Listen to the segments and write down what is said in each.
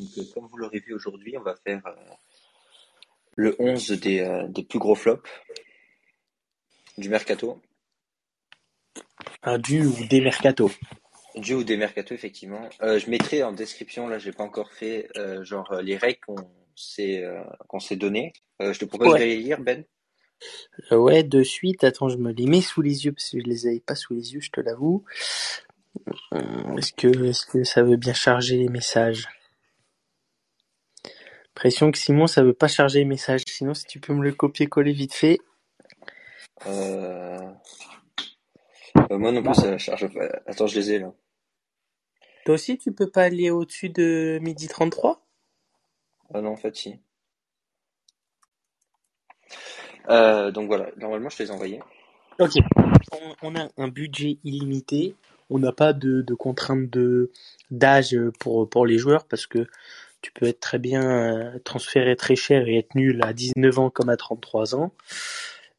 Donc, euh, comme vous l'aurez vu aujourd'hui, on va faire euh, le 11 des, euh, des plus gros flops du mercato. Un du ou des mercato. Du ou des mercato, effectivement. Euh, je mettrai en description, là, j'ai pas encore fait, genre les règles qu'on s'est qu'on s'est données. Je te propose Ouais. de les lire, Ben. Ouais, de suite. Attends, je me les mets sous les yeux parce que je les avais pas sous les yeux, je te l'avoue. Est-ce que, est-ce que ça veut bien charger les messages? Pression que Simon, ça veut pas charger les messages. Sinon, si tu peux me le copier-coller vite fait. Euh... euh, moi non plus, ça charge pas. Attends, je les ai là. Toi aussi, tu peux pas aller au-dessus de midi 33? Ah non, en fait, si. Euh, donc voilà, normalement, je te les ai envoyés. Ok. On, on a un budget illimité. On n'a pas de, de contrainte de d'âge pour pour les joueurs parce que tu peux être très bien euh, transféré très cher et être nul à 19 ans comme à 33 ans.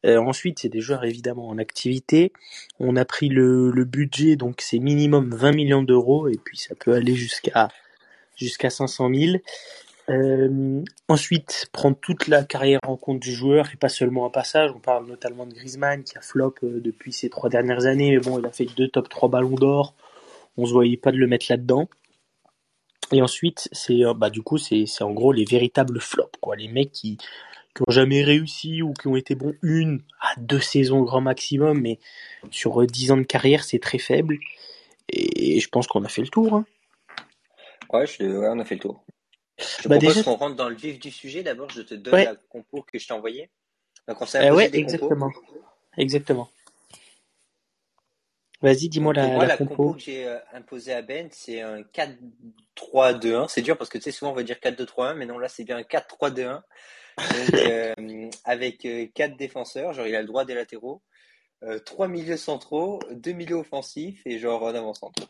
Euh, ensuite, c'est des joueurs évidemment en activité. On a pris le, budget, donc c'est minimum 20 millions d'euros et puis ça peut aller jusqu'à jusqu'à 500 000. Euh, ensuite, prendre toute la carrière en compte du joueur et pas seulement un passage. On parle notamment de Griezmann qui a flop euh, depuis ces trois dernières années, mais bon, il a fait deux top 3 ballons d'or. On se voyait pas de le mettre là-dedans. Et ensuite, c'est euh, bah du coup, c'est c'est en gros les véritables flops, quoi. Les mecs qui qui ont jamais réussi ou qui ont été bons une à deux saisons grand maximum, mais sur euh, 10 ans de carrière, c'est très faible. Et je pense qu'on a fait le tour. Hein. Ouais, je... ouais, on a fait le tour. Je Bah, propose déjà- qu'on rentre dans le vif du sujet. D'abord, je te donne Ouais. la compo que je t'ai envoyée. Donc, on s'est imposé ouais, des exactement. compos. Exactement. Vas-y, dis-moi la, moi, la la compo. compo que j'ai euh, imposée à Ben, c'est un 4-3-2-1. C'est dur parce que tu sais, souvent on va dire 4-2-3-1, mais non, là c'est bien un 4-3-2-1. Donc, euh, avec euh, quatre défenseurs, genre il a le droit des latéraux, euh, trois milieux centraux, deux milieux offensifs et genre un avant-centre.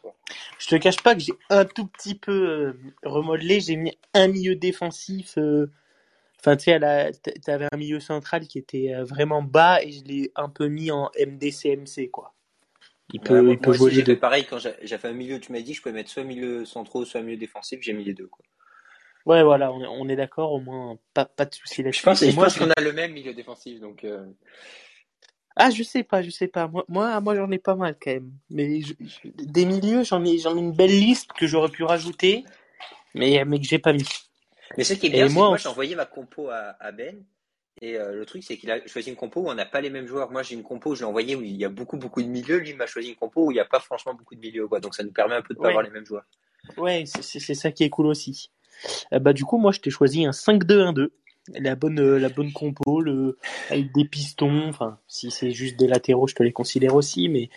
Je te cache pas que j'ai un tout petit peu euh, remodelé. J'ai mis un milieu défensif. euh, Enfin, tu sais, t'avais un milieu central qui était euh, vraiment bas et je l'ai un peu mis en MDCMC, quoi. Il peut, Ouais, moi, il peut moi jouer aussi, les deux. pareil quand fait un milieu. Tu m'as dit que je pouvais mettre soit milieu centraux, soit milieu défensif. J'ai mis les deux. Quoi. Ouais, voilà, on, est- on est d'accord, au moins, pas, pas de souci Je pense, Et je moi, pense je- qu'on a le même milieu défensif. Donc, euh, Ah, je sais pas, je sais pas. Moi, moi, moi j'en ai pas mal quand même. Mais je- je- des milieux, j'en ai, j'en ai une belle liste que j'aurais pu rajouter, mais, mais que j'ai pas mis. Mais ce qui est bien, c'est que moi, moi, en- j'ai envoyé ma compo à, à Ben. Et euh, le truc, c'est qu'il a choisi une compo où on n'a pas les mêmes joueurs. Moi, j'ai une compo, je l'ai envoyé où il y a beaucoup, beaucoup de milieux. Lui, il m'a choisi une compo où il n'y a pas franchement beaucoup de milieux. Quoi. Donc, ça nous permet un peu de pas Ouais. avoir les mêmes joueurs. Ouais, c'est ça qui est cool aussi. Euh, bah, du coup, moi, je t'ai choisi un 5-2-1-2. La bonne, euh, la bonne compo, le, avec des pistons. Enfin, si c'est juste des latéraux, je te les considère aussi. Mais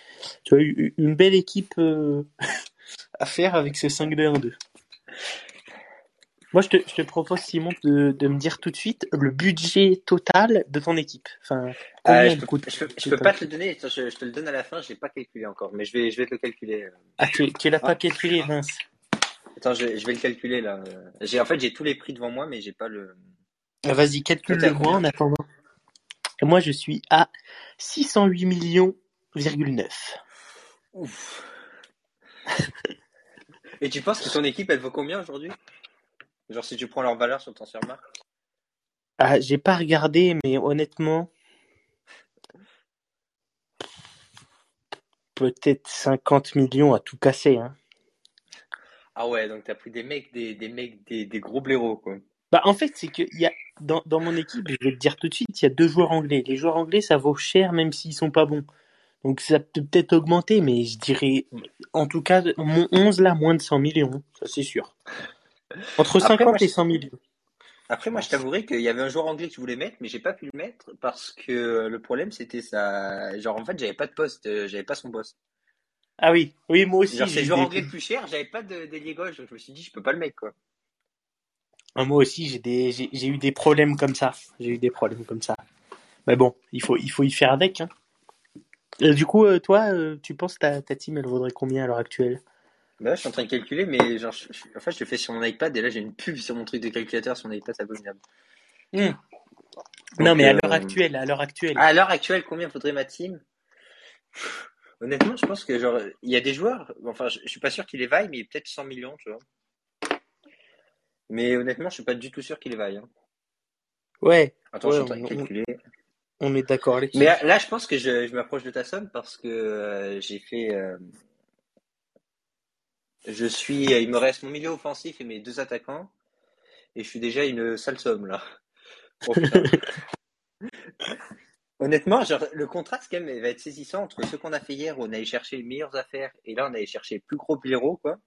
tu as eu une belle équipe à faire avec ce 5-2-1-2. Moi, je te, je te propose, Simon, de, de me dire tout de suite le budget total de ton équipe. Enfin, combien Euh, je, il peux, coûte je, peux, je peux pas te le donner. Je, te le donne à la fin. Je l'ai pas calculé encore. Mais je vais, je vais te le calculer. euh. Ah, tu, tu l'as pas calculé, Vince. Attends, je, je vais le calculer là. J'ai, en fait, j'ai tous les prix devant moi, mais j'ai pas le. Ah, Vas-y, calcule-le moi en attendant. Et moi, je suis à 608 millions, virgule 9. Ouf. Et tu penses que ton équipe, elle vaut combien aujourd'hui? Genre, si tu prends leur valeur sur ton surmarque Ah, j'ai pas regardé, mais honnêtement, peut-être 50 millions à tout casser, hein. Ah ouais, donc t'as pris des mecs, des, des mecs, des, des gros blaireaux, quoi. Bah, en fait, c'est que y a, dans, dans mon équipe, je vais te dire tout de suite, il y a deux joueurs anglais. Les joueurs anglais, ça vaut cher même s'ils sont pas bons. Donc ça peut peut-être augmenter, mais je dirais, en tout cas, mon 11 là, moins de 100 millions, ça c'est sûr. Entre Après, 50 moi, et je- 100 millions. Après, moi, je t'avouerai qu'il y avait un joueur anglais que je voulais mettre, mais j'ai pas pu le mettre parce que le problème, c'était ça. Genre, en fait, j'avais pas de poste, euh, j'avais pas son poste. Ah oui, oui, moi aussi. Genre, c'est le eu joueur anglais le plus cher, j'avais pas de d'ailier gauche, je me suis dit, je peux pas le mettre, quoi. Ah, Moi aussi, j'ai des, j'ai, eu des problèmes comme ça. J'ai eu des problèmes comme ça. Mais bon, il faut, il faut y faire avec. Hein. Euh, du coup, euh, toi, tu penses ta, ta team, elle vaudrait combien à l'heure actuelle? Bah là, je suis en train de calculer, mais genre, je- je- en fait, je le fais sur mon iPad et là, j'ai une pub sur mon truc de calculateur sur mon iPad, c'est abominable. Non, Donc, mais à euh, l'heure actuelle, à l'heure actuelle. À l'heure actuelle, combien faudrait ma team? Honnêtement, je pense que genre, il y a des joueurs, enfin, je, je suis pas sûr qu'il les vaille, mais peut-être 100 millions, tu vois. Mais honnêtement, je suis pas du tout sûr qu'il vaille. Hein. Ouais. Attends, Ouais, je suis en train de calculer. On est d'accord là-dessus. Mais là, je pense que je, je m'approche de ta somme parce que euh, j'ai fait. euh, je suis. Il me reste mon milieu offensif et mes deux attaquants. Et je suis déjà une sale somme là. Oh. Honnêtement, genre, le contraste quand même va être saisissant entre ce qu'on a fait hier où on allait chercher les meilleures affaires et là on allait chercher les plus gros blaireaux quoi.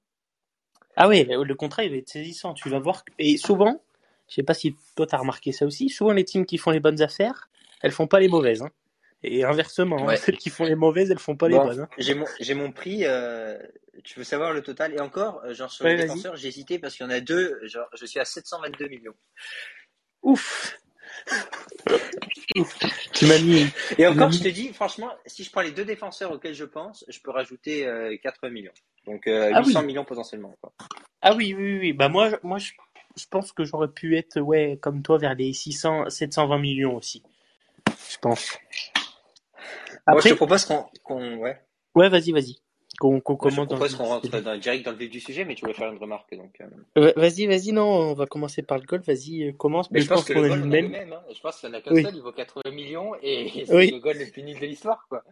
Ah ouais, le contrat il va être saisissant. Tu vas voir. Et souvent, je sais pas si toi t'as remarqué ça aussi, souvent les teams qui font les bonnes affaires, elles font pas les mauvaises. hein. Et inversement, hein, celles qui font les mauvaises, elles font pas les Bon, bonnes. hein. j'ai mon mon prix. euh, tu veux savoir le total? Et encore euh, genre sur Ouais, les défenseurs j'ai hésité parce qu'il y en a deux. Genre je suis à 722 millions. Ouf. Ouf. Tu m'as mis. Et encore, je te dis, franchement, si je prends les deux défenseurs auxquels je pense, je peux rajouter euh, 4 millions. Donc euh, Ah 800 oui. millions potentiellement. Quoi. Ah oui, oui, oui. Bah moi, je- moi, je, je pense que j'aurais pu être, ouais, comme toi, vers les 600, 720 millions aussi. Je pense. Moi, je Après, te propose qu'on, ouais. ouais, vas-y, vas-y. Qu'on je te commence dans propose qu'on rentre dans, direct dans le vif du sujet, mais tu voulais faire une remarque. Donc, euh. Vas-y, vas-y, non, on va commencer par le golf. Vas-y, euh, commence. Mais je pense qu'on a le même. même. Hein. Je pense qu'il y en a qu'un Oui. seul, il vaut 80 millions et c'est Oui. le goal le plus nul de l'histoire. quoi.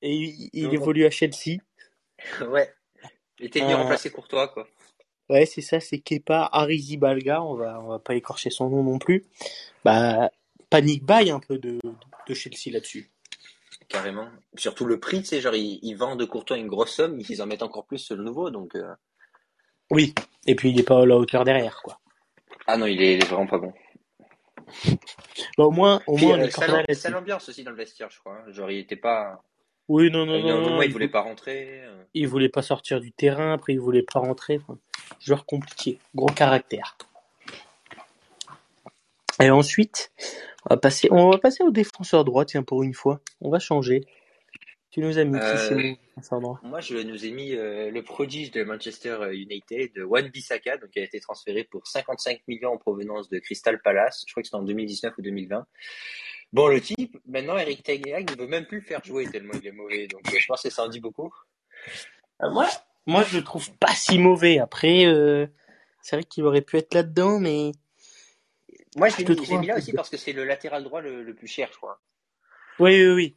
Et il, il Donc, évolue à Chelsea. ouais. Il était venu Euh, remplacer Courtois. Quoi. Ouais, c'est ça, c'est Kepa Arrizabalaga. On va, on va pas écorcher son nom non plus. Bah, panique buy un peu de, de Chelsea là-dessus. Carrément. Surtout le prix, tu sais, genre, ils, ils vendent Courtois une grosse somme, ils en mettent encore plus sur le nouveau. Donc, euh, Oui. Et puis il est pas à la hauteur derrière, quoi. Ah non, il est, il est vraiment pas bon. Bah, au moins, au Puis, moins, on euh, est sale, cordial sale là-dessus. ambiance aussi dans le vestiaire, je crois. hein. Genre, il était pas. Oui, non, non, un non, il voulait vou- pas rentrer. euh. il voulait pas sortir du terrain, après il voulait pas rentrer. Enfin, joueur compliqué, gros caractère. Et ensuite, on va passer, on va passer au défenseur droit, tiens, pour une fois. On va changer. Tu nous as mis qui, c'est Euh, mon défenseur droit? moi, je nous ai mis euh, le prodige de Manchester United, Wan Bissaka, donc qui a été transféré pour 55 millions en provenance de Crystal Palace. Je crois que c'était en 2019 ou 2020. Bon, le type, maintenant, Eric Hag ne veut même plus le faire jouer tellement il est mauvais. Donc, je pense que ça en dit beaucoup. Euh, moi, moi, je le trouve pas si mauvais. Après, euh, c'est vrai qu'il aurait pu être là-dedans, mais Moi, je l'ai te mis, là aussi parce que c'est le latéral droit le, le plus cher, je crois. Oui, oui, oui.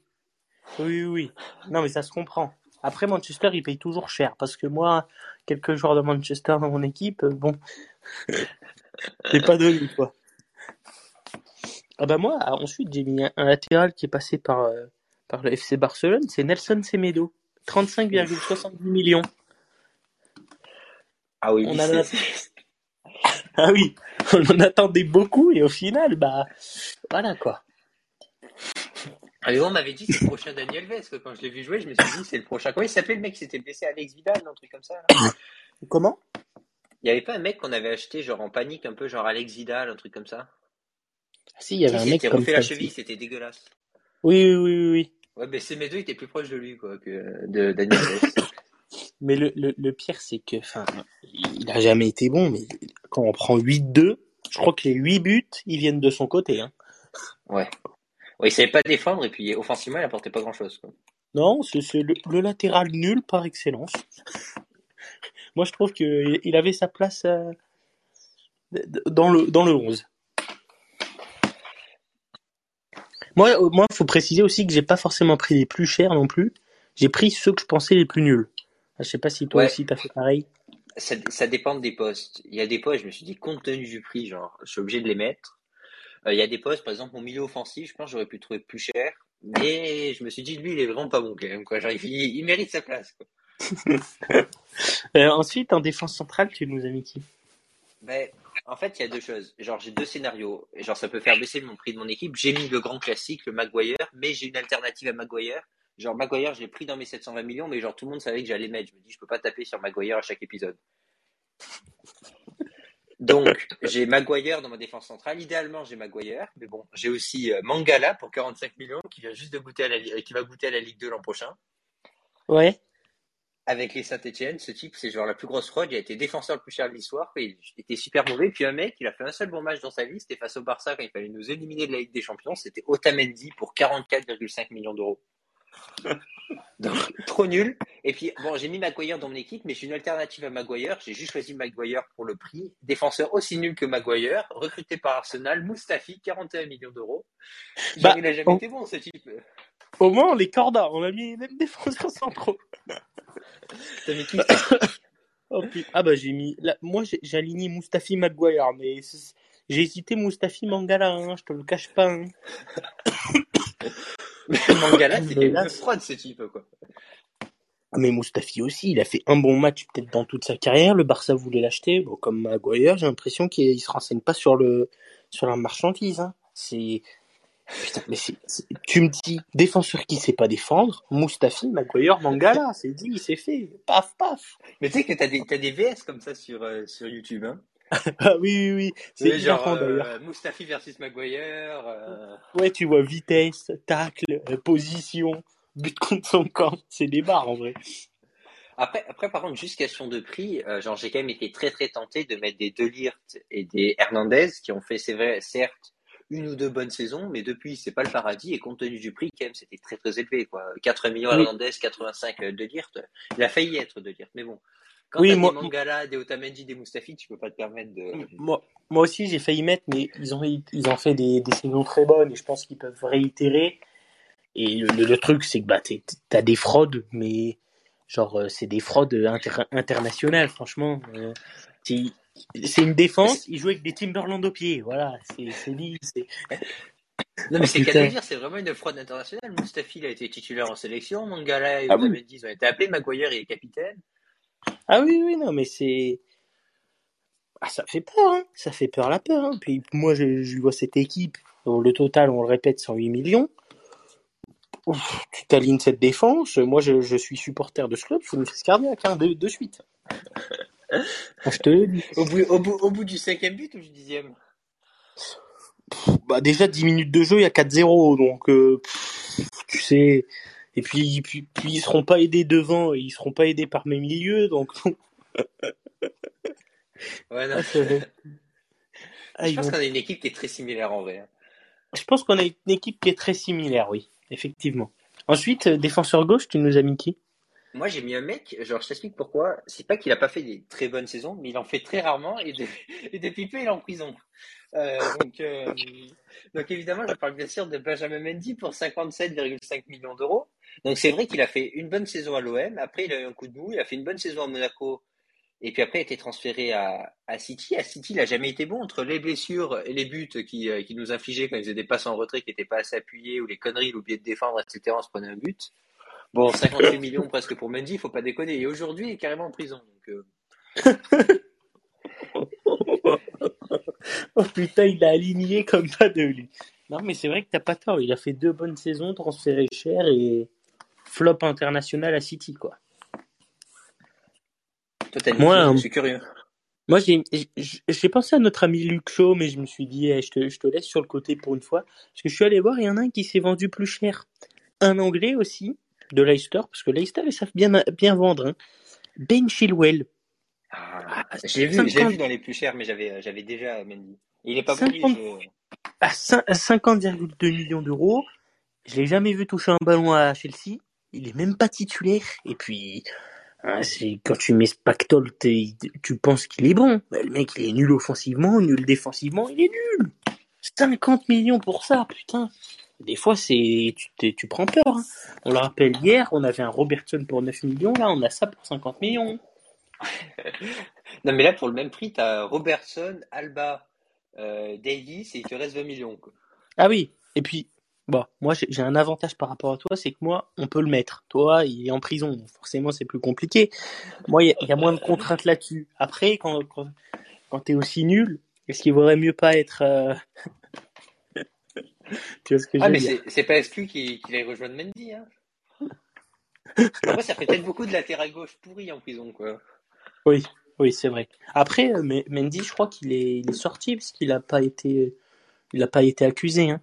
Oui, oui. Non, mais ça se comprend. Après, Manchester, il paye toujours cher. Parce que moi, quelques joueurs de Manchester dans mon équipe, euh, bon, c'est pas donné, quoi. Ah bah moi, ensuite, j'ai mis un, latéral qui est passé par, euh, par le FC Barcelone, c'est Nelson Semedo. 35,70 millions. Ah oui, On a... c'est- Ah oui, on en attendait beaucoup et au final, bah, voilà, quoi. Ah, mais on m'avait dit que c'est le prochain Daniel Vez, que quand je l'ai vu jouer, je me suis dit c'est le prochain. Comment il s'appelait le mec qui s'était blessé Alex Vidal, un truc comme ça là Comment? Il y avait pas un mec qu'on avait acheté genre en panique, un peu genre Alex Vidal, un truc comme ça? Si, il y Si, avait un mec comme refait la cheville, c'était dégueulasse. Oui, oui, oui. Ouais, mais ces mes deux étaient plus proches de lui quoi, que de Daniel Vez. Mais le, le, le pire, c'est que, enfin, il a jamais été bon, mais quand on prend 8-2, je crois que les 8 buts, ils viennent de son côté, hein. Ouais. Ouais, il savait pas défendre et puis offensivement, il apportait pas grand chose. Quoi. Non, c'est le, le latéral nul par excellence. Moi, je trouve qu'il il avait sa place euh, dans le, dans le 11. Moi, euh, moi, faut préciser aussi que j'ai pas forcément pris les plus chers non plus. J'ai pris ceux que je pensais les plus nuls. Je sais pas si toi Ouais. aussi t'as fait pareil. Ça, ça dépend des postes. Il y a des postes, je me suis dit, compte tenu du prix, genre, je suis obligé de les mettre. Euh, il y a des postes, par exemple, mon milieu offensif, je pense que j'aurais pu le trouver plus cher. Mais je me suis dit, lui, il est vraiment pas bon quand même. Quoi. Genre, il, il mérite sa place. Quoi. Euh, ensuite, en défense centrale, tu nous as mis qui? Ben, en fait, il y a deux choses. Genre, j'ai deux scénarios. Genre, ça peut faire baisser mon prix de mon équipe. J'ai mis le grand classique, le Maguire, mais j'ai une alternative à Maguire. Genre, Maguire, je l'ai pris dans mes 720 millions, mais genre, tout le monde savait que j'allais mettre. Je me dis, je peux pas taper sur Maguire à chaque épisode. Donc, j'ai Maguire dans ma défense centrale. Idéalement, j'ai Maguire, mais bon, j'ai aussi euh, Mangala pour 45 millions, qui vient juste de goûter à la, Li- qui va goûter à la Ligue 2 l'an prochain. Ouais. Avec les Saint-Etienne, ce type, c'est genre la plus grosse fraude. Il a été défenseur le plus cher de l'histoire. Il était super mauvais. Puis un mec, il a fait un seul bon match dans sa vie. C'était face au Barça quand il fallait nous éliminer de la Ligue des Champions. C'était Otamendi pour 44,5 millions d'euros. Donc, trop nul. Et puis, bon, j'ai mis Maguire dans mon équipe, mais j'ai une alternative à Maguire. J'ai juste choisi Maguire pour le prix. Défenseur aussi nul que Maguire, recruté par Arsenal, Mustafi, 41 millions d'euros. Bah, il n'a jamais on- été bon, ce type. Au moins, on les corda. On a mis les mêmes défenseurs centraux. T'as mis qui Oh. Ah bah j'ai mis. Là, moi j'ai aligné Mustafi Maguire, mais j'ai hésité Mustafi Mangala, hein, je te le cache pas. hein. Mangala, c'était Mais une fraude, ce type, quoi. Ah, Mais Mustafi aussi, il a fait un bon match peut-être dans toute sa carrière. Le Barça voulait l'acheter. Bon, comme Maguire, j'ai l'impression qu'il il se renseigne pas sur le sur la marchandise. Hein. C'est putain, mais c'est c'est- tu me dis défenseur qui sait pas défendre, Mustafi, Maguire, Mangala, c'est dit, c'est fait. Paf paf. Mais tu sais que t'as des, t'as des VS comme ça sur, euh, sur YouTube, hein. Ah oui oui oui, c'est genre, euh, Mustafi versus Maguire. euh, Ouais, tu vois vitesse, tacle, euh, position, but contre son camp, c'est des barres en vrai. Après, après, par contre, juste question de prix, euh, genre, j'ai quand même été très, très tenté de mettre des Delirte et des Hernandez qui ont fait, c'est vrai, certes, une ou deux bonnes saisons, mais depuis, c'est pas le paradis et compte tenu du prix, quand même, c'était très, très élevé, quoi. 4 millions Oui. Hernandez, 85 Delirte. Il a failli être Delirte, mais bon. Quand Oui, t'as moi- des Mangala, des Otamendi, des Mustafi, tu peux pas te permettre de. Moi, moi aussi, j'ai failli mettre, mais ils ont, ils ont fait des, des saisons très bonnes et je pense qu'ils peuvent réitérer. Et le, le- le truc, c'est que bah, t'as des fraudes, mais genre, euh, c'est des fraudes inter- internationales, franchement. Euh, c'est une défense, ils jouent avec des Timberland au pied, voilà, c'est dit. Non, mais c'est qu'à dire, c'est vraiment une fraude internationale. Mustafi, il a été titulaire en sélection. Mangala et Ah oui. Otamendi, ils ont été appelés. Maguire, il est capitaine. Ah oui, oui, non, mais c'est. Ah, ça fait peur, hein. Ça fait peur la peur. Hein. Puis moi, je, je vois cette équipe. Le total, on le répète, 108 millions. Ouf, tu t'alignes cette défense. Moi, je, je suis supporter de ce club. Je me fais cardiaque, hein, de, de suite. je te le dis. Au bout, au bout, au bout du cinquième but ou du dixième? Bah, déjà, 10 minutes de jeu, il y a 4-0. Donc, euh, pff, tu sais. Et puis, puis, puis, ils seront pas aidés devant et ils seront pas aidés par mes milieux. Donc, Ouais, non. ah. Ah, Je pense vont qu'on a une équipe qui est très similaire en vrai. hein. Je pense qu'on a une équipe qui est très similaire, oui, effectivement. Ensuite, euh, défenseur gauche, tu nous as mis qui? Moi, j'ai mis un mec, genre, je t'explique pourquoi. C'est pas qu'il a pas fait des très bonnes saisons, mais il en fait très rarement et, de- et depuis peu, il est en prison. Euh, donc, euh, donc, évidemment, je parle bien sûr de Benjamin Mendy pour 57,5 millions d'euros. Donc, c'est vrai qu'il a fait une bonne saison à l'OM. Après, il a eu un coup de mou. Il a fait une bonne saison à Monaco. Et puis après, il a été transféré à, City. À City, il a jamais été bon entre les blessures et les buts qui, euh, qui nous infligeaient quand ils faisaient des passes en retrait qui n'étaient pas assez appuyées ou les conneries, il oubliait de défendre, etc. On se prenait un but. Bon, 58 millions presque pour Mendy, il faut pas déconner. Et aujourd'hui, il est carrément en prison. Oh putain, il a aligné comme pas de lui. Non, mais c'est vrai que t'as pas tort. Il a fait deux bonnes saisons, transféré cher et flop international à City, quoi. mis Moi, qui euh, je suis curieux. Moi, j'ai pensé à notre ami Luc Shaw, mais je me suis dit, eh, je, te, je te laisse sur le côté pour une fois. Parce que je suis allé voir, il y en a un qui s'est vendu plus cher. Un Anglais aussi, de Leicester, parce que Leicester, ils savent bien, bien vendre. hein. Ben Chilwell. Ah, j'ai vu, j'ai 50 vu dans les plus chers, mais j'avais, j'avais déjà Mendy. Il est pas bon, 50 lui, je- à cin- à 50,2 millions d'euros. Je l'ai jamais vu toucher un ballon à Chelsea. Il est même pas titulaire. Et puis, hein, c'est quand tu mets Spactol, t'es- tu penses qu'il est bon. Bah, le mec, il est nul offensivement, nul défensivement, il est nul. 50 millions pour ça, putain. Des fois, c'est tu, tu prends peur. hein. On le rappelle hier, on avait un Robertson pour 9 millions. Là, on a ça pour 50 millions. Non, mais là, pour le même prix, t'as Robertson, Alba, euh, Davis, et il te reste 20 millions, quoi. Ah oui, et puis, bon, moi j'ai un avantage par rapport à toi, c'est que moi, on peut le mettre. Toi, il est en prison, donc forcément c'est plus compliqué. Moi, il y, a- il y a moins de contraintes là-dessus. Après, quand, quand, quand t'es aussi nul, est-ce qu'il vaudrait mieux pas être... euh, tu vois ce que je Ah, veux mais dire? c'est, c'est pas exclu qu'il, qu'il aille rejoindre Mendy, hein. Après, ça fait peut-être beaucoup de latéral gauche pourri en prison, quoi. Oui, oui, c'est vrai. Après, euh, mais Mendy, je crois qu'il est, il est sorti parce qu'il a pas été, il a pas été accusé. Hein.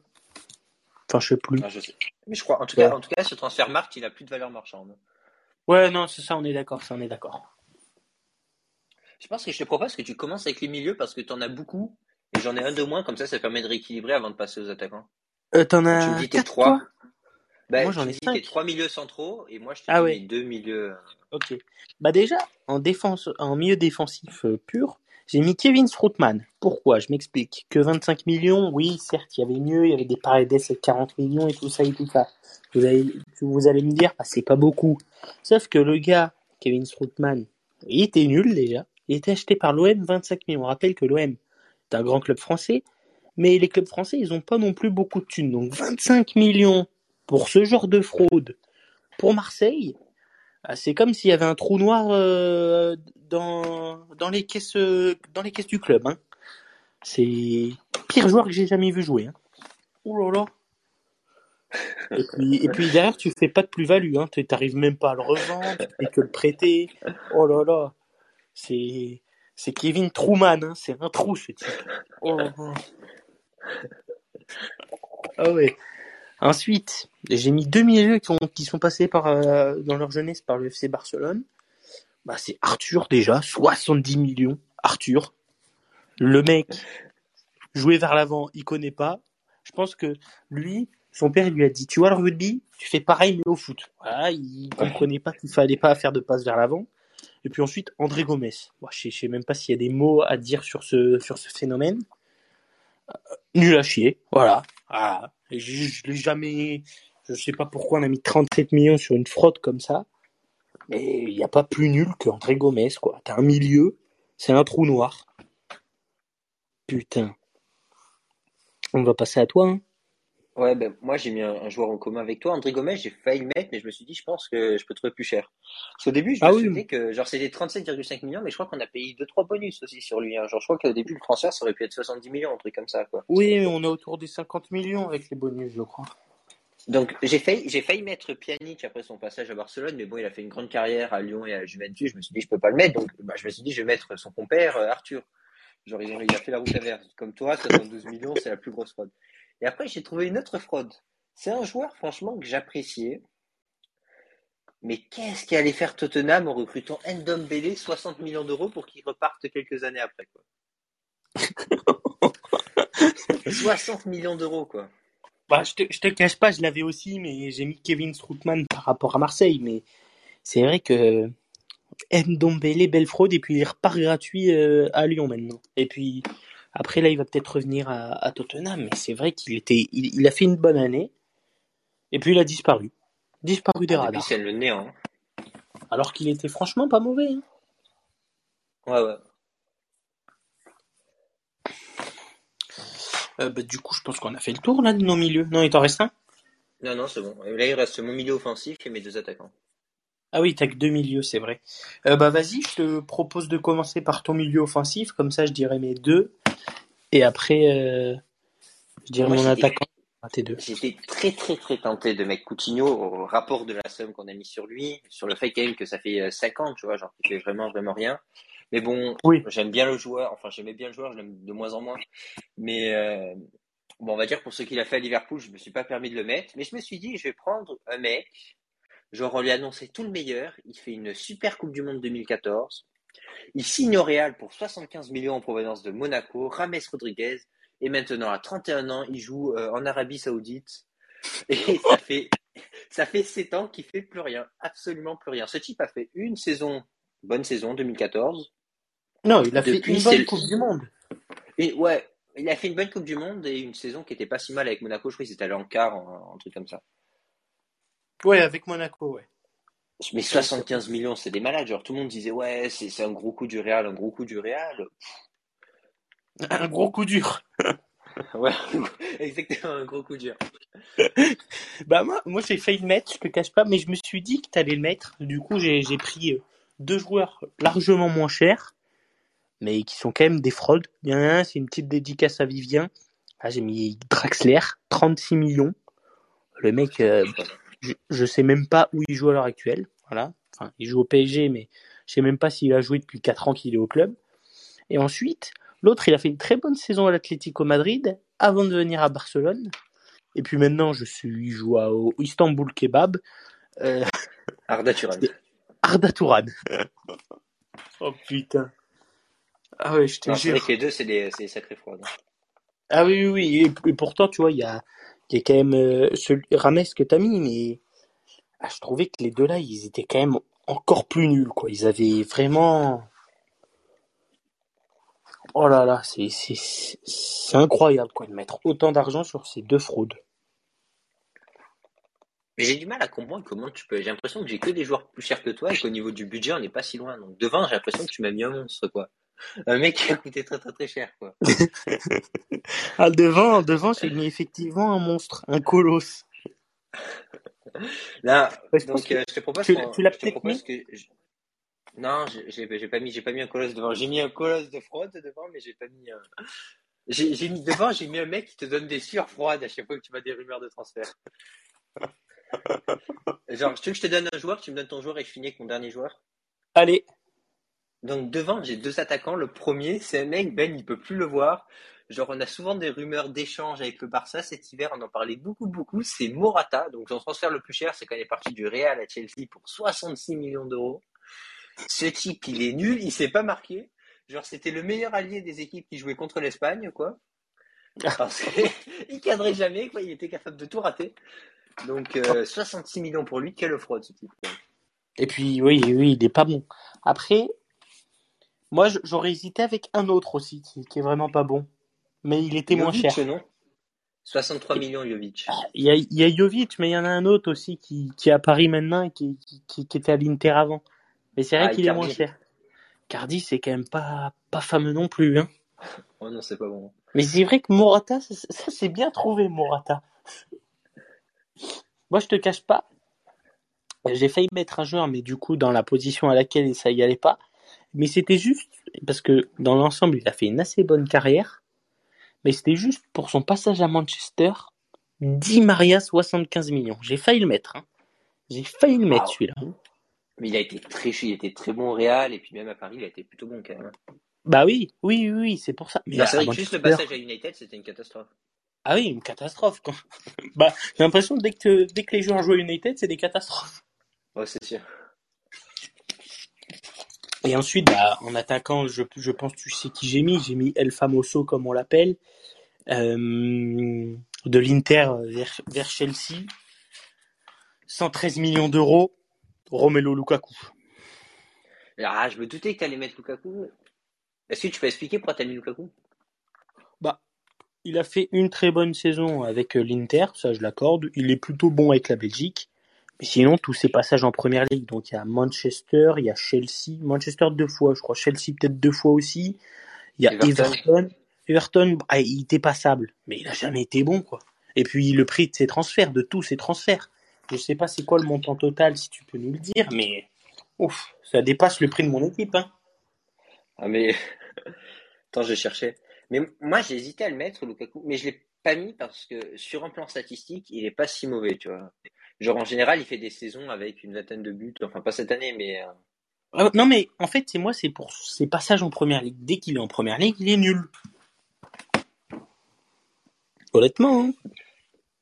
Enfin, je sais plus. Ah, je sais. Mais je crois, en tout Ouais. cas, en tout cas, ce transfert marque, il a plus de valeur marchande. Ouais, non, c'est ça, on est d'accord, ça, on est d'accord. Je pense que je te propose que tu commences avec les milieux parce que t'en as beaucoup, et j'en ai un de moins, comme ça, ça permet de rééquilibrer avant de passer aux attaquants. Euh, T'en Tu me as dis tes quatre, trois. toi? Bah, Moi, j'en ai me dis tes cinq. trois milieux centraux et moi je te Ah dis ouais. mes deux milieux. Ok. Bah déjà, en défense, en milieu défensif euh, pur, j'ai mis Kevin Strootman. Pourquoi? Je m'explique. Que 25 millions, oui, certes, il y avait mieux, il y avait des Paredes à 40 millions et tout ça et tout ça. Vous allez, vous allez me dire, bah, c'est pas beaucoup. Sauf que le gars, Kevin Strootman, il était nul déjà. Il était acheté par l'OM 25 millions. On rappelle que l'OM est un grand club français, mais les clubs français, ils ont pas non plus beaucoup de thunes. Donc 25 millions pour ce genre de fraude pour Marseille, ah, c'est comme s'il y avait un trou noir euh, dans, dans, les caisses, euh, dans les caisses du club. Hein. C'est le pire joueur que j'ai jamais vu jouer. Hein. Oh là là. Et puis, et puis derrière, tu fais pas de plus-value. Hein. Tu n'arrives même pas à le revendre, tu que le prêter. Oh là là. C'est, c'est Kevin Truman. Hein. C'est un trou ce type. Oh là là. Ah ouais. Ensuite, j'ai mis deux milieux qui, ont, qui sont passés par, euh, dans leur jeunesse par le FC Barcelone. Bah, c'est Arthur déjà, 70 millions. Arthur. Le mec, jouer vers l'avant, il connaît pas. Je pense que lui, son père il lui a dit, tu vois le rugby, tu fais pareil mais au foot. Voilà, il comprenait pas qu'il fallait pas faire de passe vers l'avant. Et puis ensuite, André Gomez. Bon, je sais, je sais même pas s'il y a des mots à dire sur ce, sur ce phénomène. Euh, nul à chier. Voilà. voilà. Je, je l'ai jamais, je sais pas pourquoi on a mis 37 millions sur une fraude comme ça. Mais il n'y a pas plus nul qu'André Gomez, quoi. T'as un milieu, c'est un trou noir. Putain. On va passer à toi, hein. Ouais, ben moi j'ai mis un, un joueur en commun avec toi. André Gomez, j'ai failli le mettre, mais je me suis dit, je pense que je peux trouver plus cher. Parce qu'au début, je me Ah oui. souvenais que genre c'était 37,5 millions, mais je crois qu'on a payé 2-3 bonus aussi sur lui. hein. Genre je crois qu'au début, le transfert, ça aurait pu être 70 millions, un truc comme ça, quoi. Oui, mais on est autour des 50 millions avec les bonus, je crois. Donc j'ai failli, j'ai failli mettre Pjanic après son passage à Barcelone, mais bon, il a fait une grande carrière à Lyon et à Juventus. Je me suis dit, je peux pas le mettre, donc bah, je me suis dit, je vais mettre son compère euh, Arthur. Genre il a il a fait la route inverse. Comme toi, 72 millions, c'est la plus grosse fraude. Et après, j'ai trouvé une autre fraude. C'est un joueur, franchement, que j'appréciais. Mais qu'est-ce qu'il allait faire Tottenham en recrutant Ndombele 60 millions d'euros pour qu'il reparte quelques années après, quoi. 60 millions d'euros, quoi. Bah, je te, je te cache pas, je l'avais aussi, mais j'ai mis Kevin Strootman par rapport à Marseille. Mais c'est vrai que Ndombele, belle fraude, et puis il repart gratuit euh, à Lyon maintenant. Et puis après, là, il va peut-être revenir à, à Tottenham. Mais c'est vrai qu'il était, il, il a fait une bonne année, et puis il a disparu. Disparu des Ah, radars. c'est le néant. Alors qu'il était franchement pas mauvais. hein. Ouais, ouais. Euh, bah, du coup, je pense qu'on a fait le tour là de nos milieux. Non, il t'en reste un? Non, non, c'est bon. Là, il reste mon milieu offensif et mes deux attaquants. Ah oui, t'as que deux milieux, c'est vrai. Euh, bah vas-y, je te propose de commencer par ton milieu offensif, comme ça je dirai mes deux, et après euh, je dirai Moi, mon attaquant. J'étais très très très tenté de mettre Coutinho au rapport de la somme qu'on a mis sur lui, sur le fait quand même que ça fait euh, 5 ans, tu vois, genre qu'il fait vraiment vraiment rien. Mais bon, Oui. j'aime bien le joueur, enfin j'aimais bien le joueur, je l'aime de moins en moins. Mais euh, bon, on va dire pour ce qu'il a fait à Liverpool, je me suis pas permis de le mettre, mais je me suis dit je vais prendre un mec, genre on lui a annoncé tout le meilleur, il fait une super Coupe du Monde 2014, il signe au Real pour 75 millions en provenance de Monaco, Rames Rodriguez, et maintenant à 31 ans, il joue euh, en Arabie Saoudite. Et ça fait, ça fait 7 ans qu'il fait plus rien, absolument plus rien. Ce type a fait une saison, bonne saison 2014. Non, il a Depuis, fait une bonne Coupe du Monde. Et ouais, il a fait une bonne Coupe du Monde et une saison qui était pas si mal avec Monaco. Je crois qu'ils étaient allés en quart, un truc comme ça. Ouais, avec Monaco, ouais. Mais 75 millions, c'est des malades. Genre tout le monde disait ouais, c'est un gros coup du Real, un gros coup du Real. Un gros coup dur. Ouais, exactement, un gros coup dur. Bah moi, moi j'ai failli le mettre, je te cache pas, mais je me suis dit que t'allais le mettre. Du coup, j'ai j'ai pris euh, deux joueurs largement moins chers, mais qui sont quand même des fraudes. Il y en a un, c'est une petite dédicace à Vivien. Ah, j'ai mis Draxler, 36 millions. Le mec, euh, je, je sais même pas où il joue à l'heure actuelle. Voilà. Enfin, il joue au PSG, mais je sais même pas s'il a joué depuis 4 ans qu'il est au club. Et ensuite, l'autre, il a fait une très bonne saison à l'Atlético Madrid avant de venir à Barcelone. Et puis maintenant, je suis, il joue à- au Istanbul Kebab. Euh, Arda Turan. Arda Touran. oh putain. Ah ouais, je te Non, c'est jure. vrai que les deux, c'est des, sacrées fraudes. Ah oui, oui, oui. Et, et pourtant, tu vois, il y a, A quand même euh, ce Rames que t'as mis, mais ah, je trouvais que les deux là, ils étaient quand même encore plus nuls, quoi. Ils avaient vraiment. Oh là là, c'est c'est c'est incroyable, quoi, de mettre autant d'argent sur ces deux fraudes. Mais j'ai du mal à comprendre comment tu peux. J'ai l'impression que j'ai que des joueurs plus chers que toi et qu'au niveau du budget, on n'est pas si loin. Donc devant, j'ai l'impression que tu m'as mis un monstre, quoi. Un mec qui a coûté très très très cher, quoi. ah, devant, devant, j'ai mis effectivement un monstre, un colosse. Là, donc euh, je te propose. Tu, tu l'as peut-être mis que... Non, j'ai pas mis, j'ai pas mis un colosse devant. J'ai mis un colosse de fraude devant, mais j'ai pas mis. Un... J'ai mis devant, j'ai mis un mec qui te donne des sueurs froides à chaque fois que tu vas des rumeurs de transfert. Genre, tu veux que je te donne un joueur, tu me donnes ton joueur et je finis avec mon dernier joueur? Allez. Donc devant, j'ai deux attaquants. Le premier, c'est un mec, Ben, il peut plus le voir. Genre, on a souvent des rumeurs d'échange avec le Barça cet hiver. On en parlait beaucoup, beaucoup. C'est Morata. Donc, son transfert le plus cher, c'est quand il est parti du Real à Chelsea pour 66 millions d'euros. Ce type, il est nul. Il s'est pas marqué. Genre, c'était le meilleur allié des équipes qui jouaient contre l'Espagne, quoi. Parce qu'il cadrait jamais, quoi. Il était capable de tout rater. Donc, 66 euh, millions pour lui. Quelle fraude, ce type. Et puis, oui, oui, il est pas bon. Après, moi, j'aurais hésité avec un autre aussi qui, qui est vraiment pas bon. Mais il était moins cher. non? 63 millions, Jovic. Il y a, il y a Jovic, mais il y en a un autre aussi qui, qui est à Paris maintenant et qui, qui, qui était à l'Inter avant. Mais c'est vrai ah, qu'il est moins cher. Cardi, c'est quand même pas, pas fameux non plus. Hein. Oh non, c'est pas bon. Mais c'est vrai que Morata, ça, ça c'est bien trouvé, Morata. Moi, je te cache pas. J'ai failli mettre un joueur, mais du coup, dans la position à laquelle ça y allait pas. Mais c'était juste parce que dans l'ensemble, il a fait une assez bonne carrière. Mais c'était juste pour son passage à Manchester, 10 Maria 75 millions. J'ai failli le mettre. Hein. J'ai failli le mettre celui-là. Mais il a été très il était très bon au Real et puis même à Paris, il a été plutôt bon quand même. Hein. Bah oui, oui, oui, c'est pour ça. Mais bah, c'est juste le passage à United, c'était une catastrophe. Ah oui, une catastrophe. Bah, j'ai l'impression que dès que dès que les joueurs jouent à United, c'est des catastrophes. Ouais, c'est sûr. Et ensuite, bah, en attaquant, je, je pense, tu sais qui j'ai mis. J'ai mis El Famoso, comme on l'appelle, euh, de l'Inter vers, vers Chelsea. 113 millions d'euros, Romelo Lukaku. Ah, je me doutais que tu allais mettre Lukaku. Est-ce que tu peux expliquer pourquoi tu as mis Lukaku? Bah, il a fait une très bonne saison avec euh, l'Inter, ça je l'accorde. Il est plutôt bon avec la Belgique. Sinon, tous ses passages en première ligue, donc il y a Manchester, il y a Chelsea, Manchester deux fois, je crois, Chelsea peut-être deux fois aussi. Il y a Everton. Everton, bah, il était passable, mais il a jamais été bon, quoi. Et puis le prix de ses transferts, de tous ses transferts. Je sais pas c'est quoi le montant total, si tu peux nous le dire, mais ouf, ça dépasse le prix de mon équipe, hein. Ah mais attends, je cherchais. Mais moi, j'ai hésité à le mettre, Lukaku, mais je l'ai pas mis parce que sur un plan statistique, il est pas si mauvais, tu vois. Genre en général, il fait des saisons avec une vingtaine de buts, enfin pas cette année, mais. Euh, ah, non, mais en fait, c'est moi, c'est pour ses passages en première ligue. Dès qu'il est en première ligue, il est nul. Honnêtement. Hein.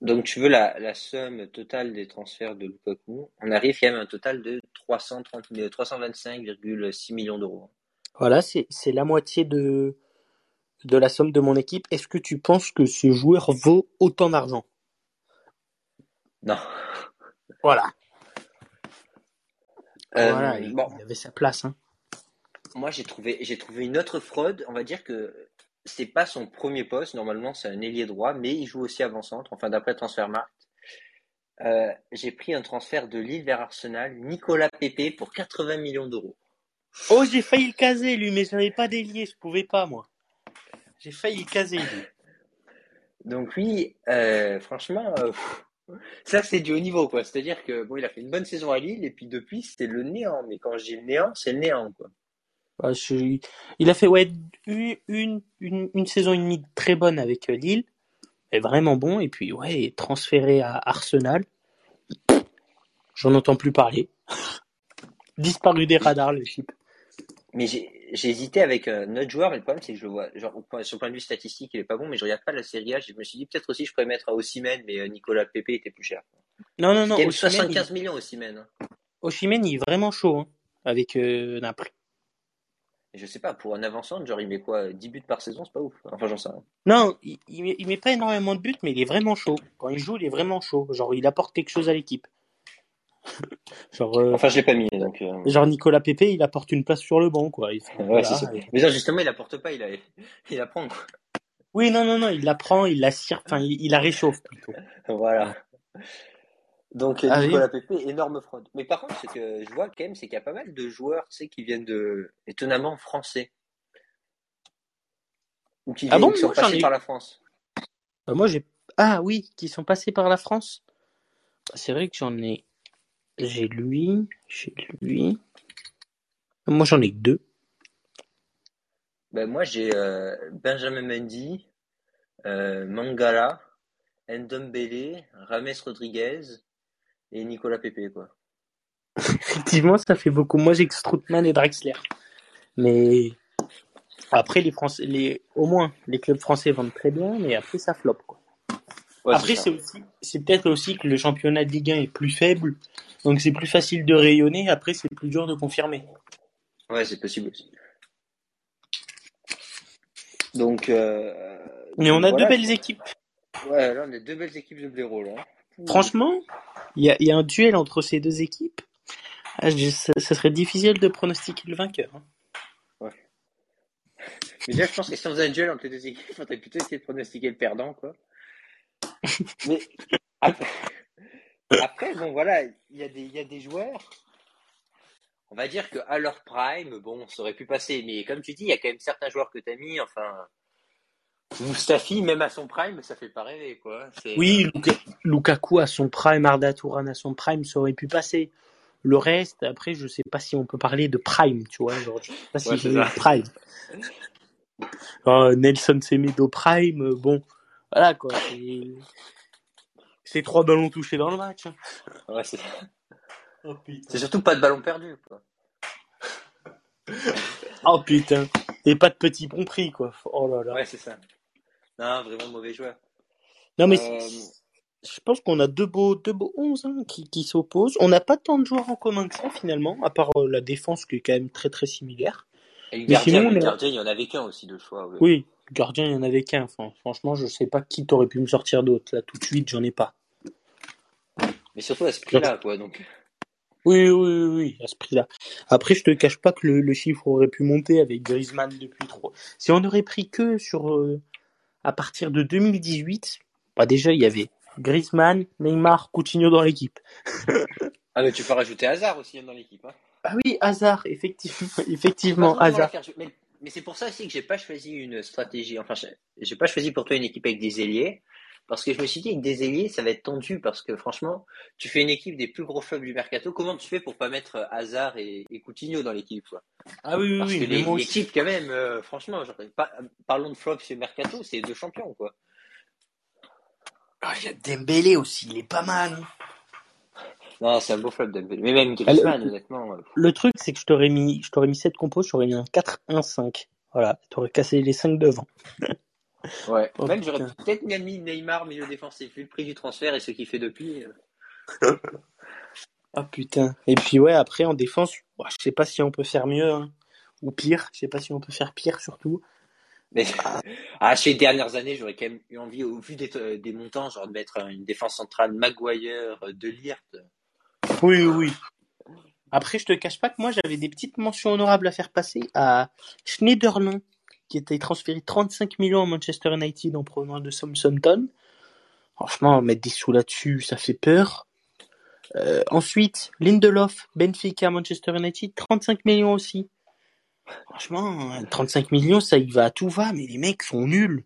Donc tu veux la, somme totale des transferts de Lukaku? On arrive quand même à un total de 325,6 millions d'euros. Voilà, c'est la moitié de, de la somme de mon équipe. Est-ce que tu penses que ce joueur vaut autant d'argent? Non. Voilà. Euh, voilà, il, avait sa place. Hein. Moi, j'ai trouvé, j'ai trouvé une autre fraude. On va dire que c'est pas son premier poste. Normalement, c'est un ailier droit, mais il joue aussi avant-centre. Enfin, d'après Transfermarkt. Euh, j'ai pris un transfert de Lille vers Arsenal, Nicolas Pepe pour 80 millions d'euros. Oh, j'ai failli le caser lui, mais j'avais pas d'ailier, je pouvais pas moi. J'ai failli le caser lui. Donc oui, euh, franchement, ça, c'est du haut niveau, quoi. C'est-à-dire que bon, il a fait une bonne saison à Lille et puis depuis, c'est le néant. Mais quand je dis le néant, c'est le néant, quoi. Bah, il a fait ouais une, une, une, saison et demie très bonne avec euh, Lille, est vraiment bon. Et puis ouais, transféré à Arsenal, j'en entends plus parler. Disparu des radars le chip. Mais j'ai j'ai hésité avec notre joueur, mais le problème, c'est que je le vois, genre, sur le point de vue statistique, il est pas bon, mais je regarde pas la série A. Je me suis dit, peut-être aussi, je pourrais mettre à Ossimène, mais euh, Nicolas Pepe était plus cher. Non, non, non. Il 75 millions, Ossimène. Ossimène, il est vraiment chaud, hein, avec euh, Naples. je sais pas, pour un avançant, genre il met quoi 10 buts par saison, c'est pas ouf. Enfin, j'en sais rien. Non, il, il, met, il met pas énormément de buts, mais il est vraiment chaud. Quand il joue, il est vraiment chaud. Genre, il apporte quelque chose à l'équipe. genre, euh, Enfin, je l'ai pas mis, donc. euh, genre Nicolas Pépé, il apporte une place sur le banc, quoi. Il fait- Ouais, voilà. c'est ça. Mais justement, il apporte pas, il, a... il apprend. quoi. Oui, non, non, non, il la prend, il la cire, enfin, il, il la réchauffe plutôt. Voilà. Donc, euh, Ah oui. Nicolas Pépé, énorme fraude. Mais par contre, ce que je vois quand même, c'est qu'il y a pas mal de joueurs, tu sais, qui viennent de, étonnamment, français. Ou qui, Ah bon? qui sont passés ai- par la France. Bah, moi, j'ai. Ah oui, qui sont passés par la France. C'est vrai que j'en ai. J'ai lui, j'ai lui. Moi, j'en ai que deux. Ben, moi, j'ai euh, Benjamin Mendy, euh, Mangala, Ndombele, Rames Rodriguez et Nicolas Pépé, quoi. Effectivement, ça fait beaucoup. Moi, j'ai que Strootman et Drexler. Mais après, les Français, les... au moins, les clubs français vendent très bien, mais après, ça floppe. Quoi. Ouais, après, c'est aussi, c'est peut-être aussi que le championnat de Ligue 1 est plus faible, donc c'est plus facile de rayonner. Après, c'est plus dur de confirmer. Ouais, c'est possible aussi. Donc, euh, Mais on a voilà. deux belles équipes. Ouais, là, on a deux belles équipes de blaireaux, là. Franchement, il y a, il y a un duel entre ces deux équipes. Ah, je- ça, ça serait difficile de pronostiquer le vainqueur. hein. Mais déjà, je pense que si on faisait un duel entre les deux équipes, il faudrait plutôt essayer de pronostiquer le perdant, quoi. Mais après, après, bon, voilà, il y, a des- il y a des joueurs. On va dire qu'à leur prime, bon, ça aurait pu passer. Mais comme tu dis, il y a quand même certains joueurs que tu as mis, enfin. Mustafi, même à son prime, ça fait pas rêver, quoi. Oui, Luka- Lukaku à son prime, Arda Touran à son prime, ça aurait pu passer. Le reste, après, je sais pas si on peut parler de prime, tu vois. Genre, je sais pas si Ouais, prime. Euh, Nelson Semedo prime, euh, bon, voilà quoi. c'est- C'est trois ballons touchés dans le match. hein. Ouais, c'est Oh c'est surtout pas de ballon perdu, quoi. Oh putain. Et pas de petits bons prix quoi. Oh là là. Ouais, c'est ça. Non, vraiment mauvais joueur. Non mais Euh, c'est- je pense qu'on a deux beaux, deux beaux 11 hein, qui, qui s'opposent. On n'a pas tant de joueurs en commun que ça finalement, à part euh, la défense qui est quand même très très similaire. Et le Mais gardien, sinon, le on est- gardien, il y en avait qu'un aussi de choix. ouais. Oui, gardien, il y en avait qu'un. Enfin, franchement, je sais pas qui t'aurait pu me sortir d'autre. Là, tout de suite, j'en ai pas. Mais surtout à ce prix-là, quoi. Donc, Oui, oui, oui, à ce prix-là. Après, je te cache pas que le, le chiffre aurait pu monter avec Griezmann depuis trop. Si on aurait pris que sur, euh, à partir de 2018, bah déjà, il y avait Griezmann, Neymar, Coutinho dans l'équipe. ah, mais tu peux rajouter Hazard aussi hein, dans l'équipe. Hein. Ah oui, Hazard, effectivement, effectivement, vraiment la Hazard. Mais, mais c'est pour ça aussi que j'ai pas choisi une stratégie. Enfin, j'ai- pas choisi pour toi une équipe avec des ailiers. Parce que je me suis dit que des ailiers, ça va être tendu. Parce que franchement, tu fais une équipe des plus gros flops du mercato. Comment tu fais pour pas mettre Hazard et, et Coutinho dans l'équipe quoi Ah oui, oui, Parce oui, que l'équipe, quand même, euh, franchement, genre, pas- parlons de flops chez mercato, c'est deux champions quoi. Ah, il y a Dembélé aussi, il est pas mal. Non, c'est un beau flop Dembélé. Mais même Griezmann, honnêtement. euh, Le truc, c'est que je t'aurais mis, je t'aurais mis 7 compos, j'aurais mis un 4-1-5. Voilà, t'aurais cassé les 5 devant. Ouais. Oh, Même j'aurais peut-être mis Neymar milieu défensif. Vu le prix du transfert et ce qu'il fait depuis. euh, Ah putain. Et puis ouais, après en défense, je sais pas si on peut faire mieux, hein. ou pire. Je sais pas si on peut faire pire surtout. Mais ah, chez les dernières années, j'aurais quand même eu envie, au vu des, euh, des montants, genre de mettre une défense centrale Maguire, De Ligt. Oui, oui. Après, je te cache pas que moi j'avais des petites mentions honorables à faire passer à Schneiderlin, qui était transféré 35 millions à Manchester United en provenance de Southampton. Franchement, mettre des sous là-dessus, ça fait peur. Euh, ensuite, Lindelof, Benfica, Manchester United, 35 millions aussi. Franchement, euh, 35 millions, ça y va à tout va, mais les mecs sont nuls.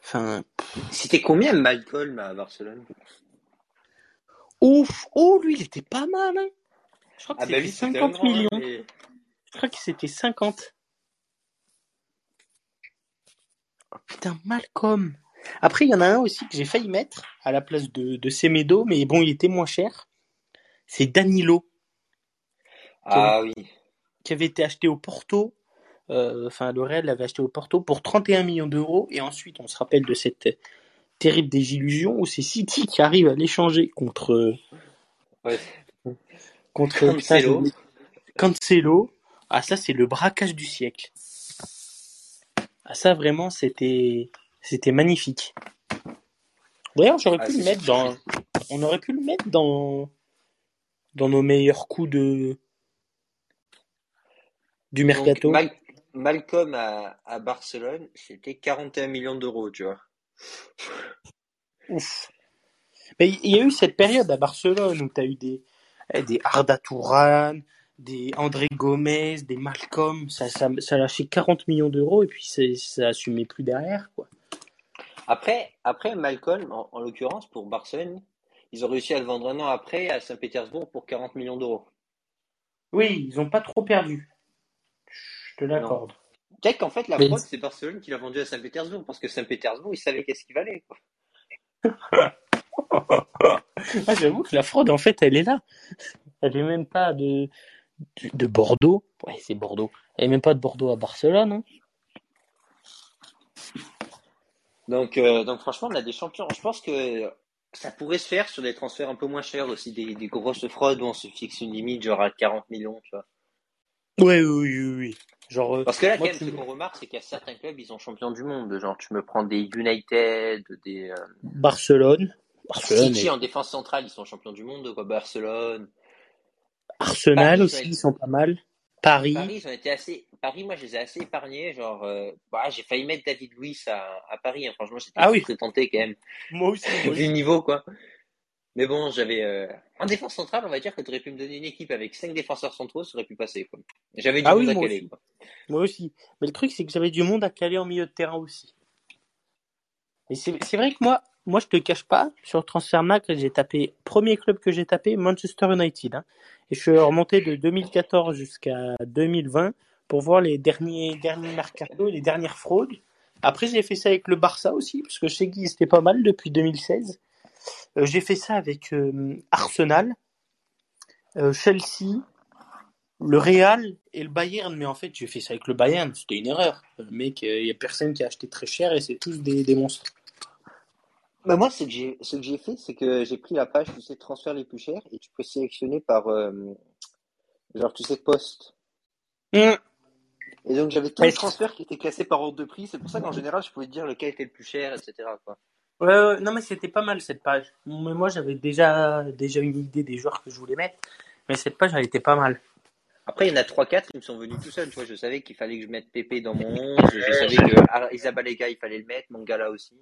Enfin, C'était combien Malcolm à Barcelone? Ouf, oh, lui, il était pas mal, hein. Je crois que Ah bah c'était oui, c'était un 50 grand, hein, millions. Je crois que c'était 50. Oh, putain, Malcolm. Après, il y en a un aussi que j'ai failli mettre à la place de, de Semedo, mais bon, il était moins cher. C'est Danilo, Ah oui. qui avait été acheté au Porto. Euh, Enfin, le Real l'avait acheté au Porto pour 31 millions d'euros. Et ensuite, on se rappelle de cette terrible désillusion où c'est City qui arrive à l'échanger contre, Ouais. contre Cancelo. putain, Cancelo Ah, ça, c'est le braquage du siècle. Ah, ça, vraiment, c'était, c'était magnifique. D'ailleurs, j'aurais Ah, pu le mettre dans, on aurait pu le mettre dans, dans nos meilleurs coups de, du Donc, mercato. Mal- Malcolm à, à Barcelone, c'était 41 millions d'euros, tu vois. Ouf. Mais il y a eu cette période à Barcelone où tu as eu des, eh, des Arda Touran, des André Gomez, des Malcolm. Ça, ça, ça a lâché 40 millions d'euros et puis c'est- ça assumait plus derrière, quoi. Après, après Malcolm, en, en l'occurrence, pour Barcelone, ils ont réussi à le vendre un an après à Saint-Pétersbourg pour 40 millions d'euros. Oui, ils ont pas trop perdu. Je te l'accorde. Peut-être qu'en fait, la fraude, c'est Barcelone qui l'a vendu à Saint-Pétersbourg, parce que Saint-Pétersbourg, ils savaient qu'est-ce qu'il valait. Ah, j'avoue que la fraude, en fait, elle est là. Elle est même pas de, de, de Bordeaux. Ouais, c'est Bordeaux. Elle est même pas de Bordeaux à Barcelone. Hein. Donc, euh, donc franchement, on a des champions. Je pense que ça pourrait se faire sur des transferts un peu moins chers aussi, des, des grosses fraudes où on se fixe une limite, genre à 40 millions, tu vois. Ouais, oui, oui, oui. Genre, euh, Parce que là, Moi, quand même, tu ce qu'on remarque, c'est qu'il y a certains clubs, ils sont champions du monde. Genre, tu me prends des United, des euh, Barcelone. Barcelone City et en défense centrale, ils sont champions du monde, quoi. Barcelone. Arsenal Paris, aussi, ils sont pas mal. Paris. Paris, ont été assez. Paris, moi, je les ai assez épargnés. Genre, euh, bah, j'ai failli mettre David Luiz à, à Paris. hein. Franchement, j'étais Ah oui. très tenté quand même, Moi aussi. moi vu aussi. le niveau, quoi. Mais bon, j'avais euh, en défense centrale, on va dire que tu aurais pu me donner une équipe avec cinq défenseurs centraux, ça aurait pu passer, quoi. J'avais du Ah monde oui, à moi caler, aussi. quoi. Moi aussi. Mais le truc, c'est que j'avais du monde à caler en milieu de terrain aussi. Et c'est c'est vrai que moi, moi, je te cache pas, sur Transfermarkt, j'ai tapé, premier club que j'ai tapé, Manchester United. hein. Et je suis remonté de 2014 jusqu'à 2020 pour voir les derniers, derniers mercato, les dernières fraudes. Après, j'ai fait ça avec le Barça aussi, parce que je sais qu'il était pas mal depuis 2016. Euh, j'ai fait ça avec euh, Arsenal, euh, Chelsea, le Real et le Bayern, mais en fait, j'ai fait ça avec le Bayern, c'était une erreur. Le mec, il y a personne qui a acheté très cher et c'est tous des, des monstres. Bah moi, ce que j'ai, ce que j'ai fait, c'est que j'ai pris la page, tu sais, transferts les plus chers, et tu peux sélectionner par, euh, genre, tu sais, poste. Hum, Et donc, j'avais tous les transferts qui étaient classés par ordre de prix. C'est pour ça qu'en général, je pouvais te dire lequel était le plus cher, etc., quoi. Ouais, ouais, non, mais c'était pas mal cette page. Mais moi, j'avais déjà, déjà une idée des joueurs que je voulais mettre, mais cette page, elle était pas mal. Après, il y en a 3-4 qui me sont venus tout seuls. Tu vois, je savais qu'il fallait que je mette Pépé dans mon 11. Je savais que Isabalega, il fallait le mettre. Mangala aussi.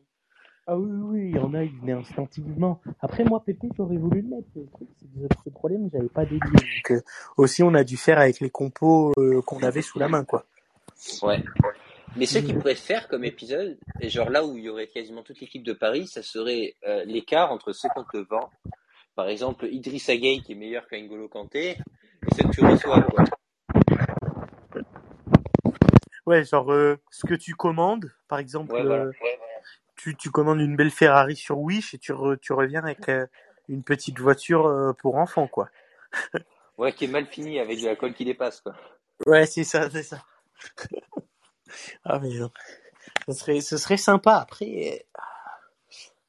Ah oui, oui, il y en a, il venait instinctivement. Après, moi, Pépé, j'aurais voulu le mettre. Le truc, c'est que ce problème, j'avais pas dédié. Donc, euh, aussi, on a dû faire avec les compos euh, qu'on avait sous la main, quoi. Ouais. Mais ce qui pourrait se faire comme épisode, et genre là où il y aurait quasiment toute l'équipe de Paris, ça serait euh, l'écart entre ceux qu'on te vend. Par exemple, Idrissa Gueye qui est meilleur qu'Angolo Kanté, et ceux que tu reçois, quoi. Ouais, genre, euh, ce que tu commandes, par exemple, Ouais, voilà. euh, tu, tu commandes une belle Ferrari sur Wish et tu, re- tu reviens avec une petite voiture pour enfants, quoi. Ouais, qui est mal fini avec de la colle qui dépasse, quoi. Ouais, c'est ça, c'est ça. ah, mais non. Ce serait, ce serait sympa. Après, euh,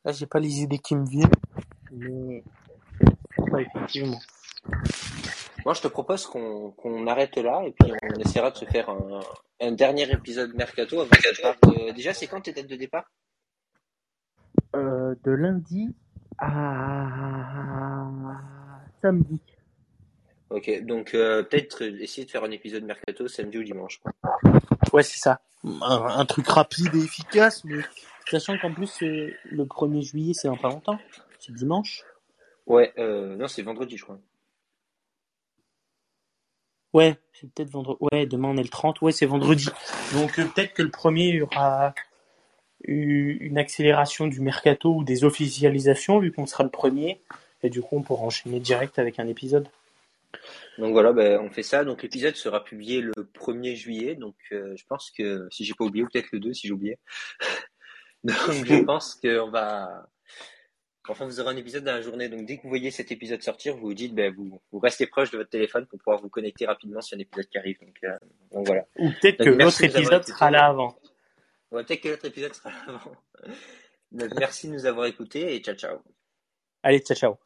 là, j'ai pas les idées qui me viennent. Mais, ouais, effectivement. Moi, je te propose qu'on qu'on arrête là et puis on essaiera de se faire un, un dernier épisode mercato avant que je parte. de- Déjà, c'est quand tes dates de départ? Euh, de lundi à samedi. Ok, donc euh, peut-être essayer de faire un épisode mercato samedi ou dimanche. quoi. Ouais, c'est ça. Un, un truc rapide et efficace, mais sachant qu'en plus, euh, le 1er juillet, c'est dans pas longtemps. C'est dimanche. Ouais, euh, non, c'est vendredi, je crois. Ouais, c'est peut-être vendredi. Ouais, demain on est le 30. Ouais, c'est vendredi. Donc euh, peut-être que le premier il y aura eu une accélération du mercato ou des officialisations vu qu'on sera le premier. Et du coup, on pourra enchaîner direct avec un épisode. Donc voilà, ben, on fait ça. Donc l'épisode sera publié le 1er juillet. Donc euh, je pense que si j'ai pas oublié, ou peut-être le 2 si j'ai oublié. donc je pense qu'on va. Enfin, vous aurez un épisode dans la journée. Donc dès que vous voyez cet épisode sortir, vous vous dites, ben, vous, vous restez proche de votre téléphone pour pouvoir vous connecter rapidement sur un épisode qui arrive. Donc, euh, donc voilà. Ou peut-être que l'autre épisode sera là avant. Ouais, peut-être que l'autre épisode sera avant. Donc, merci de nous avoir écoutés et ciao ciao. Allez, ciao, ciao.